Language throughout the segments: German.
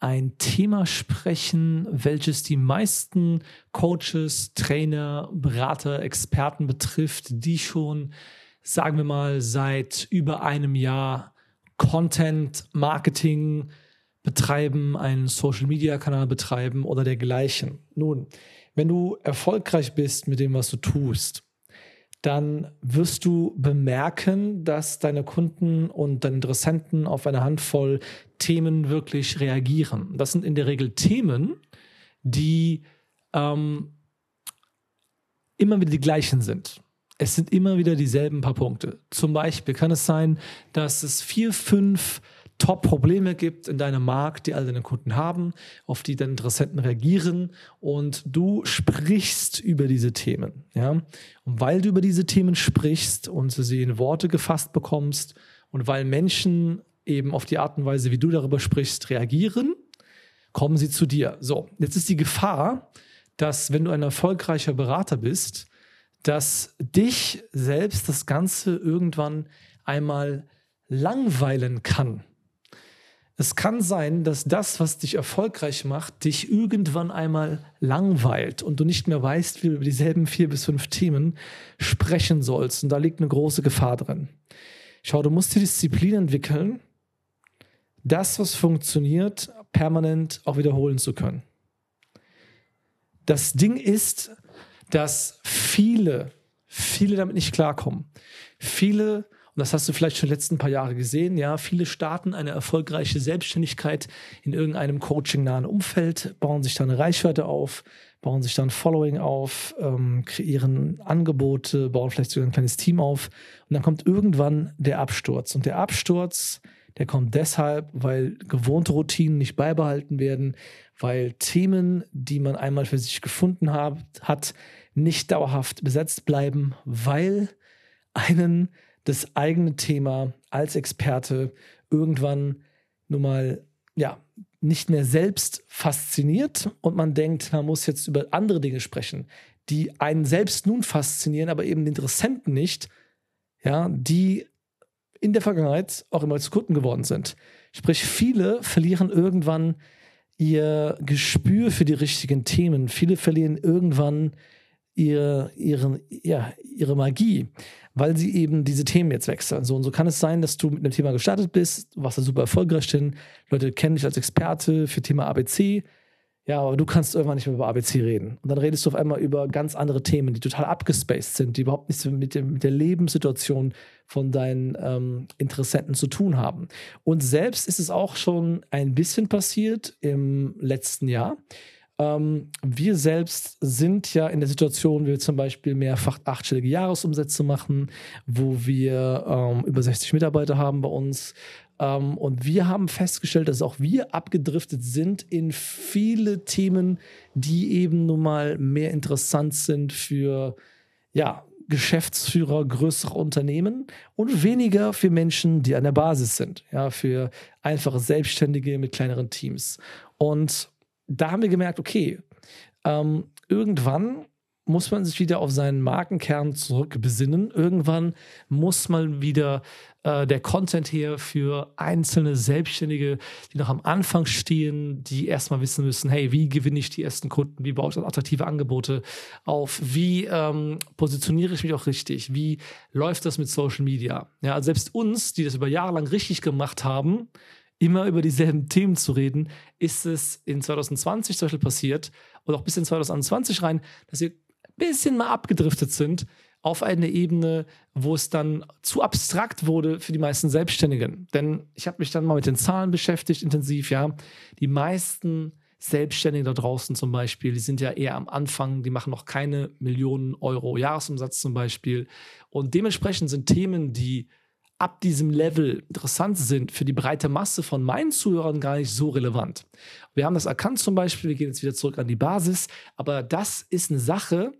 ein Thema sprechen, welches die meisten Coaches, Trainer, Berater, Experten betrifft, die schon, sagen wir mal, seit über einem Jahr Content, Marketing betreiben, einen Social-Media-Kanal betreiben oder dergleichen. Nun, wenn du erfolgreich bist mit dem, was du tust, dann wirst du bemerken, dass deine Kunden und deine Interessenten auf eine Handvoll Themen wirklich reagieren. Das sind in der Regel Themen, die ähm, immer wieder die gleichen sind. Es sind immer wieder dieselben paar Punkte. Zum Beispiel kann es sein, dass es vier, fünf Top-Probleme gibt in deinem Markt, die all deine Kunden haben, auf die deine Interessenten reagieren und du sprichst über diese Themen. Ja? Und weil du über diese Themen sprichst und sie in Worte gefasst bekommst und weil Menschen eben auf die Art und Weise, wie du darüber sprichst, reagieren, kommen sie zu dir. So, jetzt ist die Gefahr, dass wenn du ein erfolgreicher Berater bist, dass dich selbst das Ganze irgendwann einmal langweilen kann. Es kann sein, dass das, was dich erfolgreich macht, dich irgendwann einmal langweilt und du nicht mehr weißt, wie du über dieselben vier bis fünf Themen sprechen sollst. Und da liegt eine große Gefahr drin. Schau, du musst die Disziplin entwickeln, das, was funktioniert, permanent auch wiederholen zu können. Das Ding ist, dass viele, viele damit nicht klarkommen. Viele und das hast du vielleicht schon die letzten paar Jahre gesehen. Ja, viele starten eine erfolgreiche Selbstständigkeit in irgendeinem coachingnahen Umfeld, bauen sich dann Reichweite auf, bauen sich dann Following auf, ähm, kreieren Angebote, bauen vielleicht sogar ein kleines Team auf. Und dann kommt irgendwann der Absturz. Und der Absturz, der kommt deshalb, weil gewohnte Routinen nicht beibehalten werden, weil Themen, die man einmal für sich gefunden hat, hat nicht dauerhaft besetzt bleiben, weil einen das eigene Thema als Experte irgendwann nun mal ja nicht mehr selbst fasziniert und man denkt, man muss jetzt über andere Dinge sprechen, die einen selbst nun faszinieren, aber eben den Interessenten nicht, ja, die in der Vergangenheit auch immer zu Kunden geworden sind. Sprich, viele verlieren irgendwann ihr Gespür für die richtigen Themen. Viele verlieren irgendwann ihre, ihre, ja, ihre Magie, weil sie eben diese Themen jetzt wechseln. So und so kann es sein, dass du mit einem Thema gestartet bist, du warst da super erfolgreich drin, Leute kennen dich als Experte für Thema ABC, ja, aber du kannst irgendwann nicht mehr über ABC reden. Und dann redest du auf einmal über ganz andere Themen, die total abgespaced sind, die überhaupt nichts mit, dem, mit der Lebenssituation von deinen ähm, Interessenten zu tun haben. Und selbst ist es auch schon ein bisschen passiert im letzten Jahr. Ähm, wir selbst sind ja in der Situation, wir zum Beispiel mehrfach achtstellige Jahresumsätze machen, wo wir ähm, über 60 Mitarbeiter haben bei uns. Ähm, und wir haben festgestellt, dass auch wir abgedriftet sind in viele Themen, die eben nun mal mehr interessant sind für, ja, Geschäftsführer größerer Unternehmen und weniger für Menschen, die an der Basis sind, ja, für einfache Selbstständige mit kleineren Teams. Und da haben wir gemerkt, okay, ähm, irgendwann muss man sich wieder auf seinen Markenkern zurückbesinnen. Irgendwann muss mal wieder äh, der Content her für einzelne Selbstständige, die noch am Anfang stehen, die erstmal wissen müssen, hey, wie gewinne ich die ersten Kunden? Wie baue ich attraktive Angebote auf? Wie ähm, positioniere ich mich auch richtig? Wie läuft das mit Social Media? Ja, selbst uns, die das über Jahre lang richtig gemacht haben, immer über dieselben Themen zu reden, ist es in 2020 zum Beispiel passiert und auch bis in 2021 rein, dass wir ein bisschen mal abgedriftet sind auf eine Ebene, wo es dann zu abstrakt wurde für die meisten Selbstständigen. Denn ich habe mich dann mal mit den Zahlen beschäftigt, intensiv, ja. Die meisten Selbstständigen da draußen zum Beispiel, die sind ja eher am Anfang, die machen noch keine Millionen Euro Jahresumsatz zum Beispiel. Und dementsprechend sind Themen, die ab diesem Level interessant sind für die breite Masse von meinen Zuhörern gar nicht so relevant. Wir haben das erkannt zum Beispiel, wir gehen jetzt wieder zurück an die Basis, aber das ist eine Sache,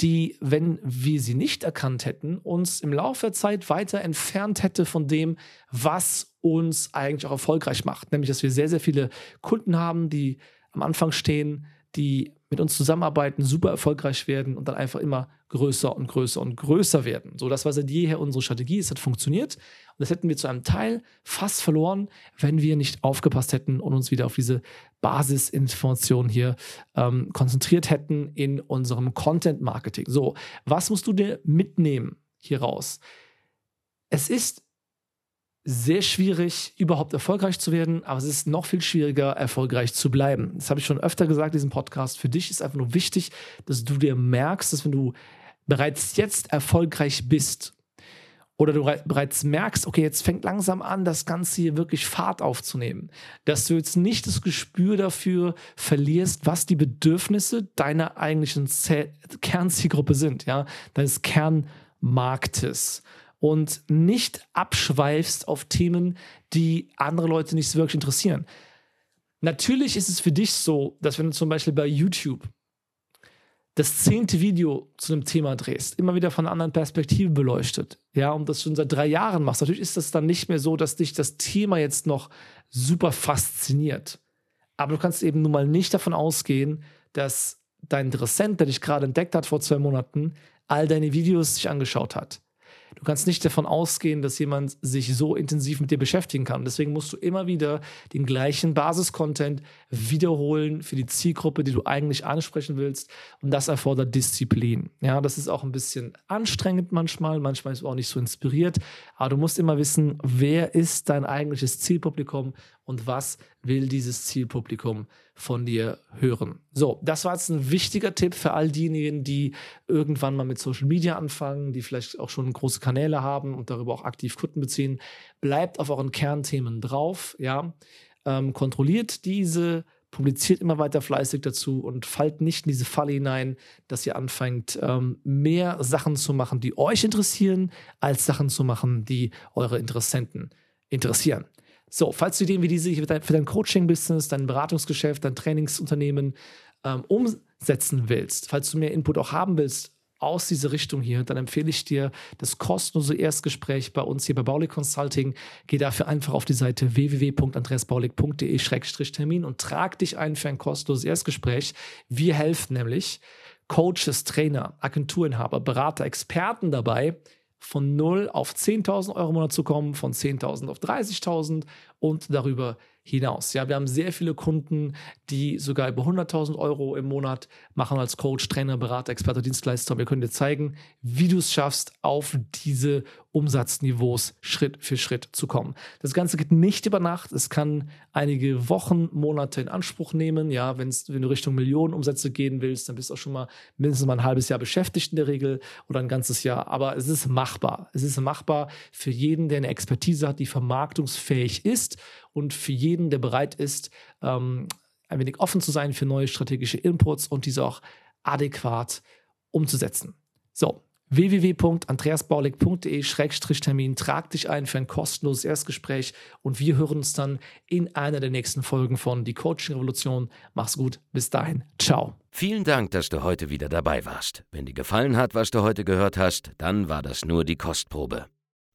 die, wenn wir sie nicht erkannt hätten, uns im Laufe der Zeit weiter entfernt hätte von dem, was uns eigentlich auch erfolgreich macht. Nämlich, dass wir sehr, sehr viele Kunden haben, die am Anfang stehen, die mit uns zusammenarbeiten, super erfolgreich werden und dann einfach immer größer und größer und größer werden. So, das war seit jeher unsere Strategie. Es hat funktioniert. Und das hätten wir zu einem Teil fast verloren, wenn wir nicht aufgepasst hätten und uns wieder auf diese Basisinformationen hier ähm, konzentriert hätten in unserem Content Marketing. So, was musst du dir mitnehmen hier raus? Es ist sehr schwierig, überhaupt erfolgreich zu werden, aber es ist noch viel schwieriger, erfolgreich zu bleiben. Das habe ich schon öfter gesagt in diesem Podcast. Für dich ist einfach nur wichtig, dass du dir merkst, dass wenn du bereits jetzt erfolgreich bist oder du bereits merkst, okay, jetzt fängt langsam an, das Ganze hier wirklich Fahrt aufzunehmen, dass du jetzt nicht das Gespür dafür verlierst, was die Bedürfnisse deiner eigentlichen Kernzielgruppe sind, ja, deines Kernmarktes und nicht abschweifst auf Themen, die andere Leute nicht wirklich interessieren. Natürlich ist es für dich so, dass wenn du zum Beispiel bei YouTube das zehnte Video zu einem Thema drehst, immer wieder von einer anderen Perspektive beleuchtet, ja, und das schon seit drei Jahren machst, natürlich ist das dann nicht mehr so, dass dich das Thema jetzt noch super fasziniert. Aber du kannst eben nun mal nicht davon ausgehen, dass dein Interessent, der dich gerade entdeckt hat vor zwei Monaten, all deine Videos sich angeschaut hat. Du kannst nicht davon ausgehen, dass jemand sich so intensiv mit dir beschäftigen kann. Deswegen musst du immer wieder den gleichen Basiscontent wiederholen für die Zielgruppe, die du eigentlich ansprechen willst. Und das erfordert Disziplin. Ja, das ist auch ein bisschen anstrengend manchmal. Manchmal ist es auch nicht so inspiriert. Aber du musst immer wissen, wer ist dein eigentliches Zielpublikum und was will dieses Zielpublikum von dir hören. So, das war jetzt ein wichtiger Tipp für all diejenigen, die irgendwann mal mit Social Media anfangen, die vielleicht auch schon große Kanäle haben und darüber auch aktiv Kunden beziehen. Bleibt auf euren Kernthemen drauf, ja. Ähm, kontrolliert diese, publiziert immer weiter fleißig dazu und fallt nicht in diese Falle hinein, dass ihr anfängt, ähm, mehr Sachen zu machen, die euch interessieren, als Sachen zu machen, die eure Interessenten interessieren. So, falls du Ideen wie diese für dein, dein Coaching-Business, dein Beratungsgeschäft, dein Trainingsunternehmen ähm, umsetzen willst, falls du mehr Input auch haben willst aus dieser Richtung hier, dann empfehle ich dir das kostenlose Erstgespräch bei uns hier bei Baulig Consulting. Geh dafür einfach auf die Seite www.andreasbaulig.de-termin und trag dich ein für ein kostenloses Erstgespräch. Wir helfen nämlich Coaches, Trainer, Agenturinhaber, Berater, Experten dabei, von 0 auf 10.000 Euro im Monat zu kommen, von 10.000 auf 30.000 und darüber hinaus. Ja, wir haben sehr viele Kunden, die sogar über 100.000 Euro im Monat machen als Coach, Trainer, Berater, Experte, Dienstleister. Wir können dir zeigen, wie du es schaffst, auf diese Umsatzniveaus Schritt für Schritt zu kommen. Das Ganze geht nicht über Nacht. Es kann einige Wochen, Monate in Anspruch nehmen. Ja, wenn's, wenn du Richtung Millionenumsätze gehen willst, dann bist du auch schon mal mindestens mal ein halbes Jahr beschäftigt in der Regel oder ein ganzes Jahr. Aber es ist machbar. Es ist machbar für jeden, der eine Expertise hat, die vermarktungsfähig ist und für jeden, der bereit ist, ähm, ein wenig offen zu sein für neue strategische Inputs und diese auch adäquat umzusetzen. So, www.andreasbaulig.de-termin. Trag dich ein für ein kostenloses Erstgespräch und wir hören uns dann in einer der nächsten Folgen von Die Coaching Revolution. Mach's gut, bis dahin. Ciao. Vielen Dank, dass du heute wieder dabei warst. Wenn dir gefallen hat, was du heute gehört hast, dann war das nur die Kostprobe.